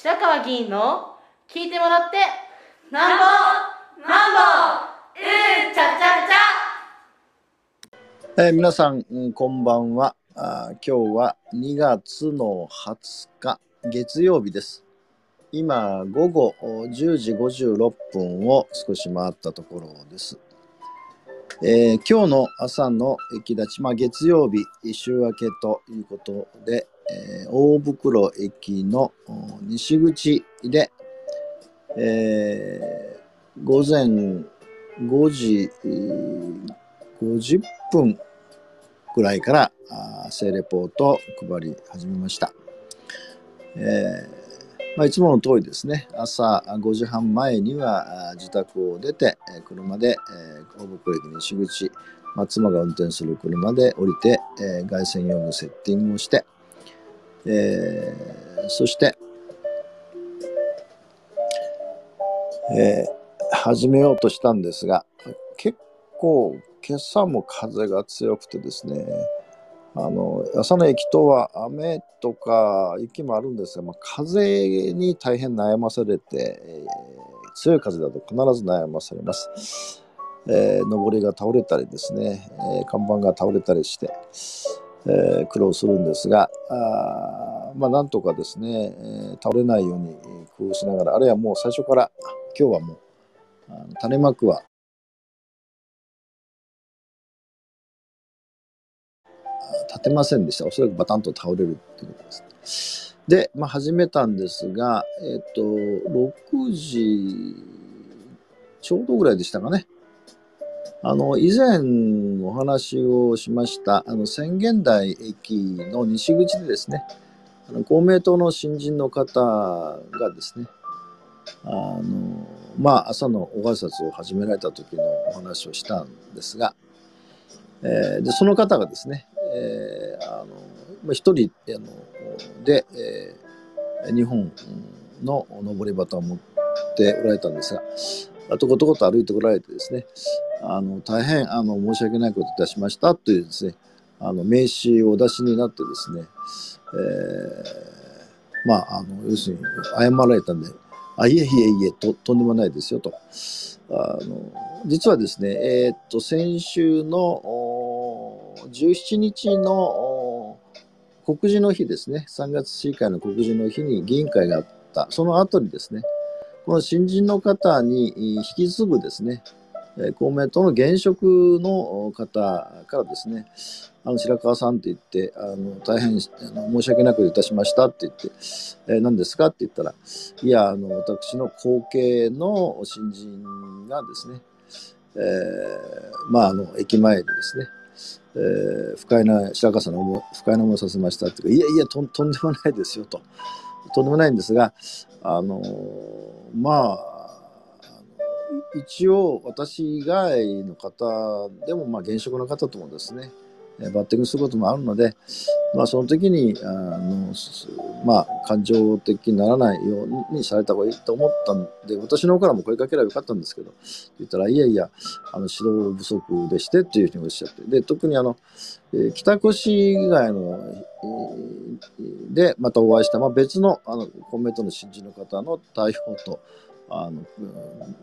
白川議員の聞いてもらってなんぼなんぼうんちゃちゃちゃ、えー、皆さん、こんばんは。あ今日は2月の20日月曜日です。今午後10時56分を少し回ったところです。えー、今日の朝の駅立ち、まあ、月曜日週明けということで、えー、大袋駅の西口で、えー、午前5時50分ぐらいから聖レポートを配り始めました。えーまあ、いつもの通りですね、朝5時半前には自宅を出て、車で大袋駅西口、まあ、妻が運転する車で降りて、えー、外線用のセッティングをして、えー、そして、えー、始めようとしたんですが、結構今朝も風が強くてですね、あの朝の駅とは雨とか雪もあるんですが、まあ、風に大変悩まされて、えー、強い風だと必ず悩まされます。えー、上りが倒れたりですね、えー、看板が倒れたりして、えー、苦労するんですが、あまあ、なんとかですね、えー、倒れないように工夫しながら、あるいはもう最初から、今日はもう、あの種まくは立てませんでした。おそらくバタンと倒れるっていうことですね。で、まあ、始めたんですが、えっ、と、6時ちょうどぐらいでしたかね。あの、以前お話をしました、あの、宣言台駅の西口でですね、公明党の新人の方がですね、あの、まあ、朝のご挨拶を始められた時のお話をしたんですが、えー、でその方がですね、えー、あの一人あので、えー、日本の上り旗を持っておられたんですが、あとことこと歩いてこられてですね、あの大変あの申し訳ないこといたしましたというですね、あの名刺をお出しになってですね、えー、まあ、あの要するに謝られたんで、あいえいえいえと、とんでもないですよと。あの実はですね、えー、っと先週の17日の告示の日ですね、3月市議会の告示の日に議員会があった、その後にですね、この新人の方に引き継ぐですね、公明党の現職の方からですね、あの白川さんって言って、あの大変あの申し訳なくいたしましたって言って、えー、何ですかって言ったら、いや、あの私の後継の新人がですね、えー、まあ、あの駅前でですね、えー、不快な白川さんの不快な思いをさせましたっていうか、いやいやと、とんでもないですよと。とんでもないんですが、あのまあ、一応私以外の方でも、まあ、現職の方ともですね、バッティングすることもあるので、まあ、その時にあの、まあ、感情的にならないようにされた方がいいと思ったんで、私の方からも声かければよかったんですけど、言ったら、いやいや、あの指導不足でしてっていうふうにおっしゃって、で特にあの、えー、北越以外の、えー、でまたお会いした、まあ、別のあの公明党の新人の方の対応と、あの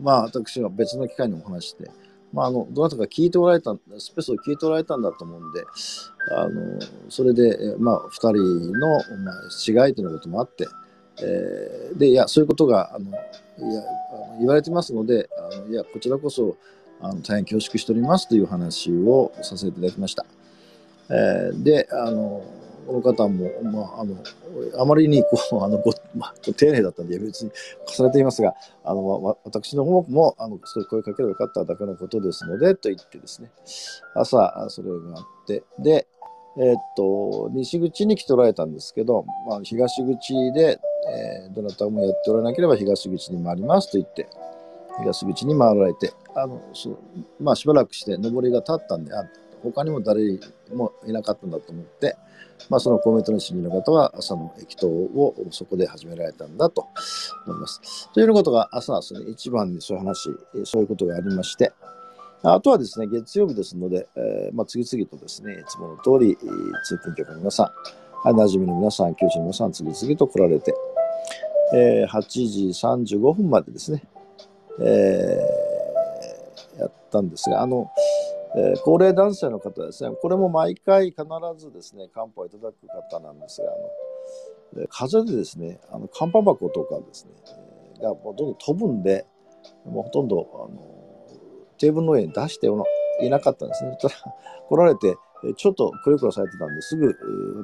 まあ、私が別の機会にお話して、まあ、あのどなたか聞いておられたスペースを聞いておられたんだと思うんであのそれで、まあ、2人の、まあ、違いということもあって、えー、でいやそういうことがあのいやあの言われてますのであのいやこちらこそあの大変恐縮しておりますという話をさせていただきました。えー、であのこの方も、まあ、あのあまりにこうあのご、まあ、丁寧だったんで別に重ねていますがあの私の方もあのそういう声かければよかっただけのことですのでと言ってですね。朝それがあってでえー、っと西口に来ておられたんですけど、まあ、東口で、えー、どなたもやっておらなければ東口に回りますと言って東口に回られてあのそうまあしばらくして上りが立ったんであ他にも誰もいなかったんだと思って、まあ、その公明党の市民の方は朝の駅頭をそこで始められたんだと思います。ということが朝、その一番にそういう話、そういうことがありまして、あとはですね、月曜日ですので、えー、まあ、次々とですね、いつもの通り、通勤客の皆さん、馴染みの皆さん、九州の皆さん、次々と来られて、えー、8時35分までですね、えー、やったんですが、あの、えー、高齢男性の方ですね、これも毎回必ずですね、漢方をいただく方なんですが、あの風邪でですね、あの、寒波箱とかですね、がもうどんどん飛ぶんで、もうほとんどあのテーブルの上に出していなかったんですね。たら来られて、ちょっとくるくるされてたんですぐ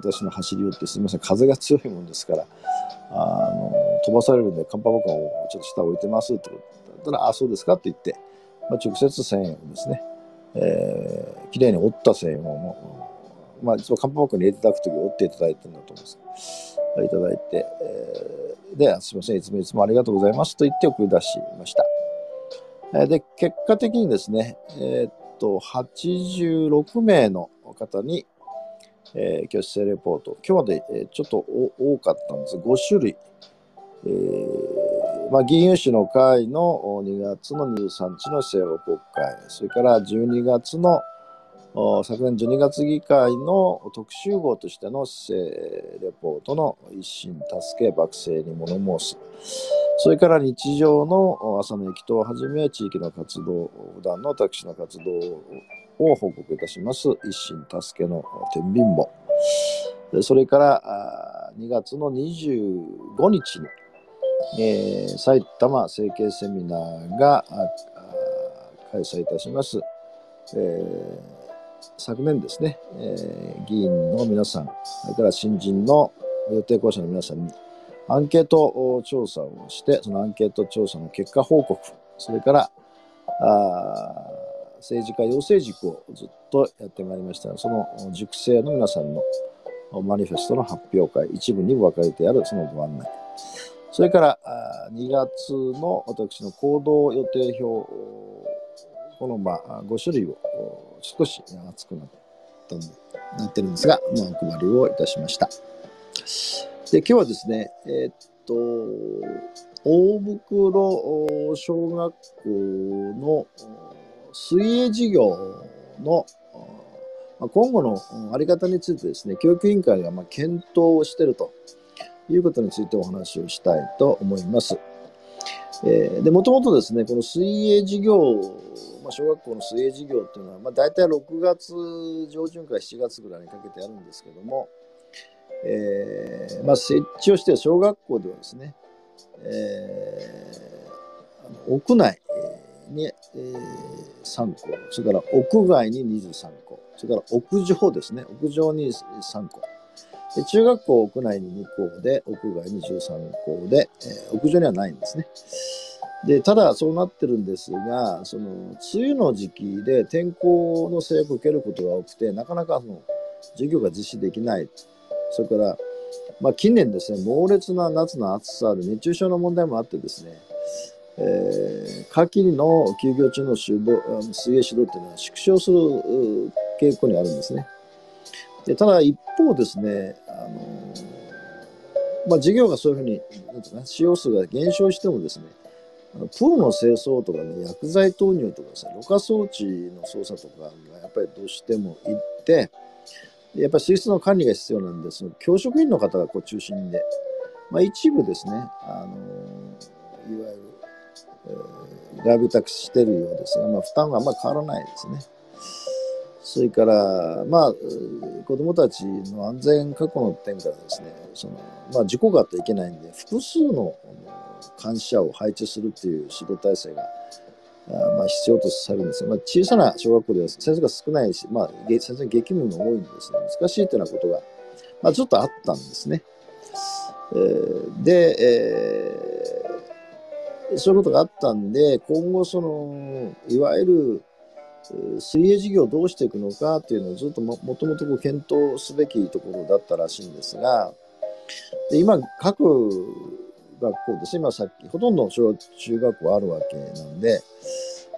私の走り寄ってすみません、風が強いもんですから、あの飛ばされるんで、カンパバカをちょっと下置いてますって言ったら、あ、そうですかって言って、まあ、直接1000円をですね、えー、きれいに折った1000円を、まあ、いつもカンパバカに入れていただくとき折っていただいてるんだと思います。いただいて、えー、で、すみません、いつもいつもありがとうございますと言って送り出しました。で、結果的にですね、えー、っと、86名の方に、えー、挙手制レポート。今日まで、えー、ちょっと多かったんです。5種類。えーまあ、議員有志の会の2月の23日の政法国会、それから12月の昨年12月議会の特集号としてのレポートの一心助け幕政に物申す。それから日常の朝の駅とをはじめ地域の活動、普段の私の活動を報告いたします。一心助けの天秤簿。それから2月の25日に、えー、埼玉整形セミナーが開催いたします。えー昨年ですね、えー、議員の皆さん、それから新人の予定校舎の皆さんにアンケート調査をして、そのアンケート調査の結果報告、それからあ政治家養成塾をずっとやってまいりました。その塾生の皆さんのマニフェストの発表会、一部に分かれてあるそのご案内。それから2月の私の行動予定表、このまあ5種類を少し熱くなったなってるんですが、まあ、お配りをいたしました。で今日はですね、えー、っと、大袋小学校の水泳事業の今後のあり方についてですね、教育委員会がま検討をしているということについてお話をしたいと思います。えー、で、もともとですね、この水泳事業、まあ、小学校の水泳事業っていうのは、まあ、大体6月上旬から7月ぐらいにかけてやるんですけども、えー、まあ、設置をして小学校ではですね、えー、屋内に、えー、3校、それから屋外に23校、それから屋上ですね、屋上に3校、で中学校屋内に2校で、屋外に13校で、えー、屋上にはないんですね。で、ただそうなってるんですが、その、梅雨の時期で天候の制約を受けることが多くて、なかなかその、授業が実施できない。それから、まあ、近年ですね、猛烈な夏の暑さで熱中症の問題もあってですね、えー、夏季の休業中の水泳指導っていうのは縮小する傾向にあるんですね。でただ一方ですね、あのまあ、事業がそういうふうになんていうか使用数が減少してもですね、あのプロの清掃とかね、薬剤投入とかさ、ろ過装置の操作とかがやっぱりどうしてもいって、やっぱり水質の管理が必要なんで、その教職員の方がこう中心で、まあ、一部ですね、あのいわゆる、えー、ラビタクしてるようですが、まあ、負担はあんまり変わらないですね。それから、まあ、子どもたちの安全確保の点からですね、そのまあ、事故があってはいけないんで、複数の監視者を配置するっていう指導体制が、あまあ、必要とされるんですが、まあ、小さな小学校では先生が少ないし、まあ、先生激務が多いんですね、難しいというようなことが、まあ、ずっとあったんですね。えー、で、えー、そういうことがあったんで、今後、その、いわゆる、水泳事業をどうしていくのかっていうのをずっとももともと検討すべきところだったらしいんですが、で今、各学校です。ね、今さっき、ほとんど小中学校あるわけなんで、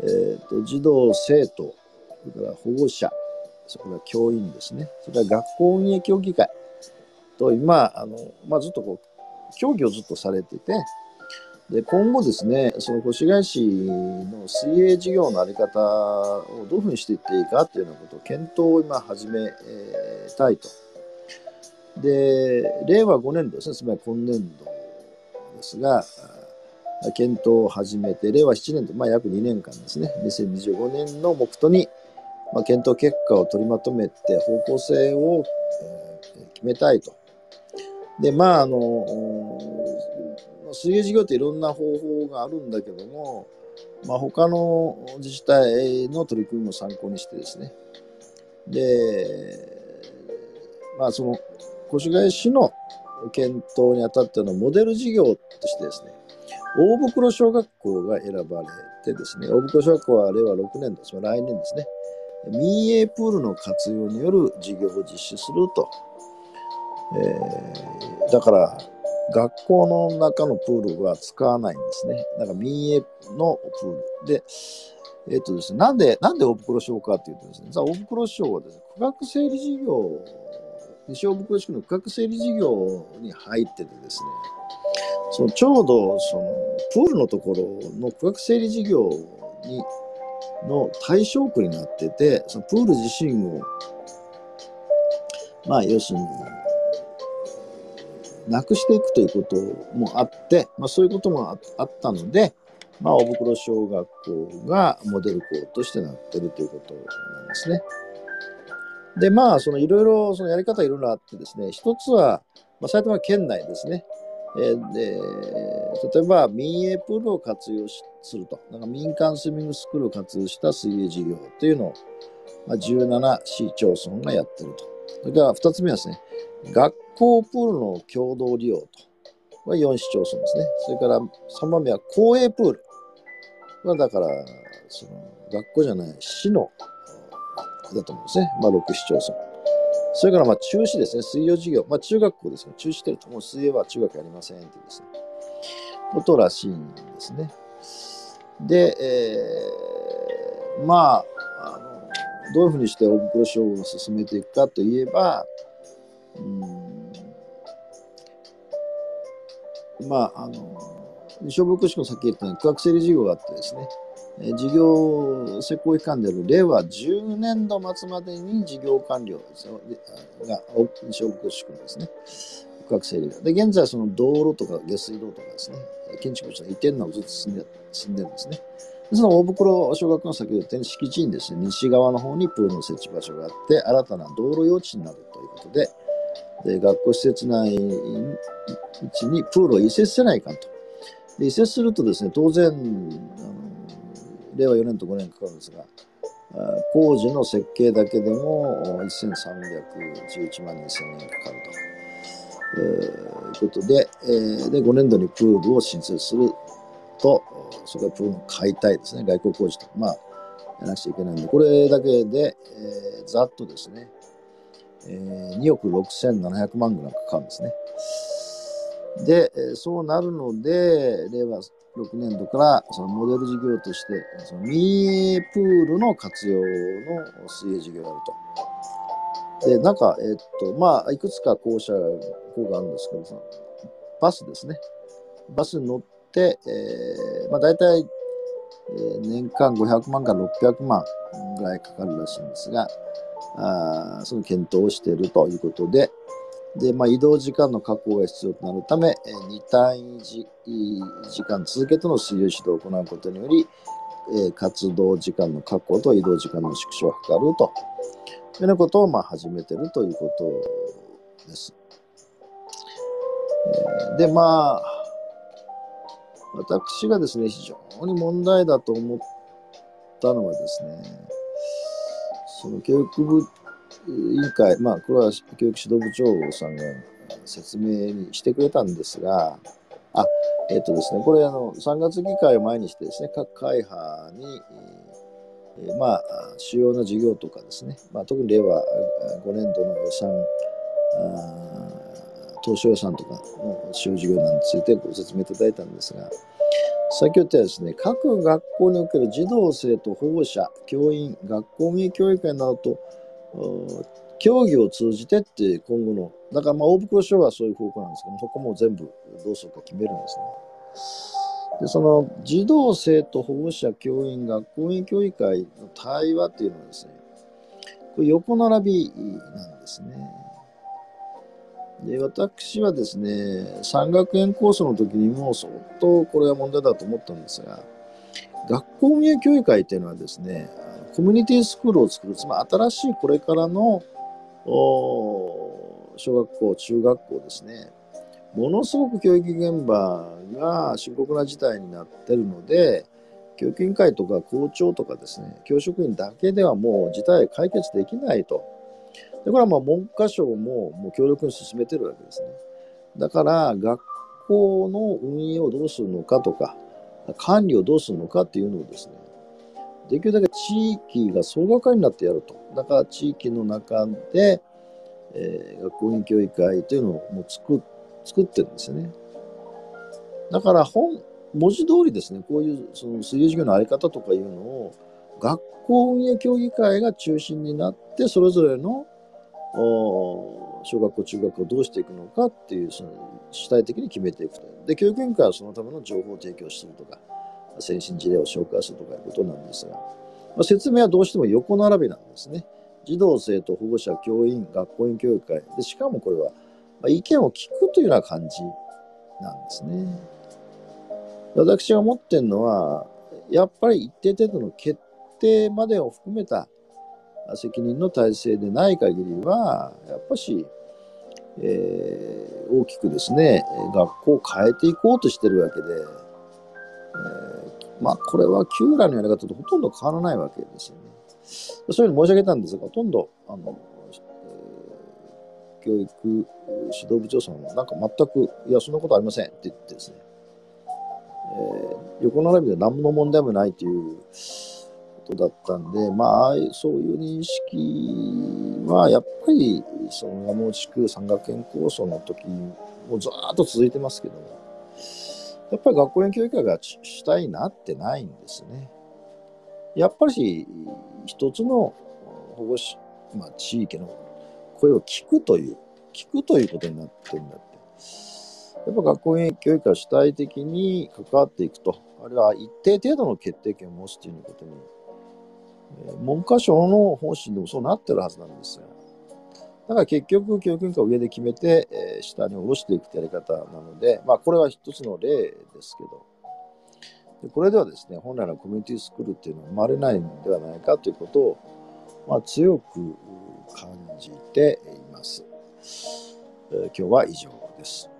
えーと、児童、生徒、それから保護者、それから教員ですね、それから学校運営協議会と今、あのまあ、ずっとこう、協議をずっとされてて、で今後ですね、その越谷市の水泳事業の在り方をどういうふうにしていっていいかというようなことを検討を今始めたいと。で、令和5年度ですね、つまり今年度ですが、検討を始めて、令和7年と、まあ、約2年間ですね、2025年の目途に、まあ、検討結果を取りまとめて、方向性を、え、決めたいと。で、まあ、あの、水泳事業っていろんな方法があるんだけども、まあ、他の自治体の取り組みも参考にしてですね、で、まあ、その越谷市の検討にあたってのモデル事業としてですね、大袋小学校が選ばれてですね、大袋小学校は令和6年です。来年ですね、民営プールの活用による事業を実施すると。えー、だから、学校の中のプールは使わないんですね。だから民営のプール。で、えっ、ー、とですね、なんで、なんで大袋小かっていうとですね、大袋小はですね、区画整理事業西大袋地区の区画整理事業に入っててですね、そのちょうどそのプールのところの区画整理事業にの対象区になってて、そのプール自身を、まあ、要するに、なくしていくということもあって、まあ、そういうこともあったので、まあ、大袋小学校がモデル校としてなってるということなんですね。で、まあ、そのいろいろ、そのやり方いろいろあってですね、一つは、まあ、埼玉県内ですね。えー、で例えば民営プールを活用すると、なんか民間スイミングスクールを活用した水泳事業というのを、まあ、17市町村がやってると。それから2つ目はですね、学校プールの共同利用と。は4市町村ですね。それから3番目は公営プール。まあ、だから、その学校じゃない市のだと思うんですね。まあ、6市町村。それから、まあ、中止ですね。水泳授業。まあ、中学校ですが、中止してると、もう水泳は中学やりませんってですね。ことらしいんですね。で、えー、まあ、あの、どういうふうにして大袋賞を進めていくかといえば、まあ、あの、西小袋地区の先言ったように、区画整理事業があってですね、事業施行期間である令和10年度末までに事業完了が小国地区のですね、区画整理が。で、現在その道路とか下水道とかですね、建築物の移転などずっと進んで進んでるんですね。その大袋小学校の先ほど言ったように敷地にですね、西側の方にプールの設置場所があって、新たな道路用地になるということで、で学校施設内にプールを移設せないかと。で移設するとですね、当然、あの令和4年と5年かかるんですが、工事の設計だけでも1311万2000円かかると、いうことで,、えー、で、5年度にプールを新設すると、それからプールの解体ですね、外交工事と、まあ、やらなくちゃいけないんで、これだけで、えー、ざっとですね、えー、2億6700万ぐらいかかるんですね。で、そうなるので、令和6年度からそのモデル事業として、そのミープールの活用の水泳事業をやると。で、なんか、えっと、まあ、いくつか校舎、校があるんですけど、そのバスですね。バスに乗って、えー、まあ、大体、えー、年間500万から600万ぐらいかかるらしいんですが、あその検討をしているということで、で、まあ、移動時間の確保が必要となるため、え2単位時間続けての水泳指導を行うことにより、え活動時間の確保と移動時間の縮小を図るというようなことをまあ始めているということです。えで、まあ、私がですね、非常に問題だと思ったのはですね、その教育部委員会、まあ、これは教育指導部長さんが説明にしてくれたんですが、あ、えっ、とですね、これあの、3月議会を前にしてですね、各会派に、えー、まあ、主要な事業とかですね、まあ、特に令和5年度の予算、あ当初予算とかの主要事業などについてご説明いただいたんですが、先ほど言ったですね、各学校における児童生徒、保護者、教員、学校運営協議会などと競技を通じてって今後の、だからまあ大袋省はそういう方向なんですけど、ここも全部どうするか決めるんですね。で、その児童生徒保護者教員学校員協議会の対話っていうのはですね、これ横並びなんですね。で私はですね、山学園コースの時にも相当これは問題だと思ったんですが、学校運営協議会っていうのはですね、コミュニティスクールを作る、つまり新しいこれからの小学校、中学校ですね、ものすごく教育現場が深刻な事態になってるので、教育委員会とか校長とかですね、教職員だけではもう事態解決できないと。でこれはまあ文科省ももう強力に進めてるわけですね。だから学校の運営をどうするのかとか、管理をどうするのかっていうのをですね、できるだけ地域が総がかりになってやると。だから地域の中で、えー、学校員教育会というのをもう作作ってるんですよね。だから本、文字通りですね、こういうその水泳授業のあり方とかいうのを学校運営協議会が中心になって、それぞれの小学校、中学校どうしていくのかっていう、その主体的に決めていくと。で、教育委員会はそのための情報を提供するとか、先進事例を紹介するとかいうことなんですが、まあ、説明はどうしても横並びなんですね。児童、生徒、保護者、教員、学校員教育会。でしかもこれは、まあ、意見を聞くというような感じなんですね。私が思ってるのは、やっぱり一定程度の決定までを含めた責任の体制でない限りは、やっぱし、えー、大きくですね、学校を変えていこうとしてるわけで、えー、まあ、これは旧来のやり方とほとんど変わらないわけですよね。そういうふうに申し上げたんですが、ほとんど、あの、えー、教育指導部長さんは、なんか全く、いや、そんなことありませんって言ってですね、えー、横並びで何の問題もないということだったんで、まあ、そういう認識は、やっぱり、その山内区山岳園構想の時もずっと続いてますけども、やっぱり学校園教育会が主体になってないんですね。やっぱり一つの保護者、まあ、地域の声を聞くという、聞くということになってるんだって。やっぱ学校園教育が主体的に関わっていくと、あるいは一定程度の決定権を持つということに文科省の方針でもそうなってるはずなんですよ。だから結局、教育委員会を上で決めて、えー、下に下ろしていくってやり方なので、まあ、これは一つの例ですけど、でこれではですね、本来のコミュニティスクールっていうのは生まれないのではないかということを、まあ、強く感じています。えー、今日は以上です。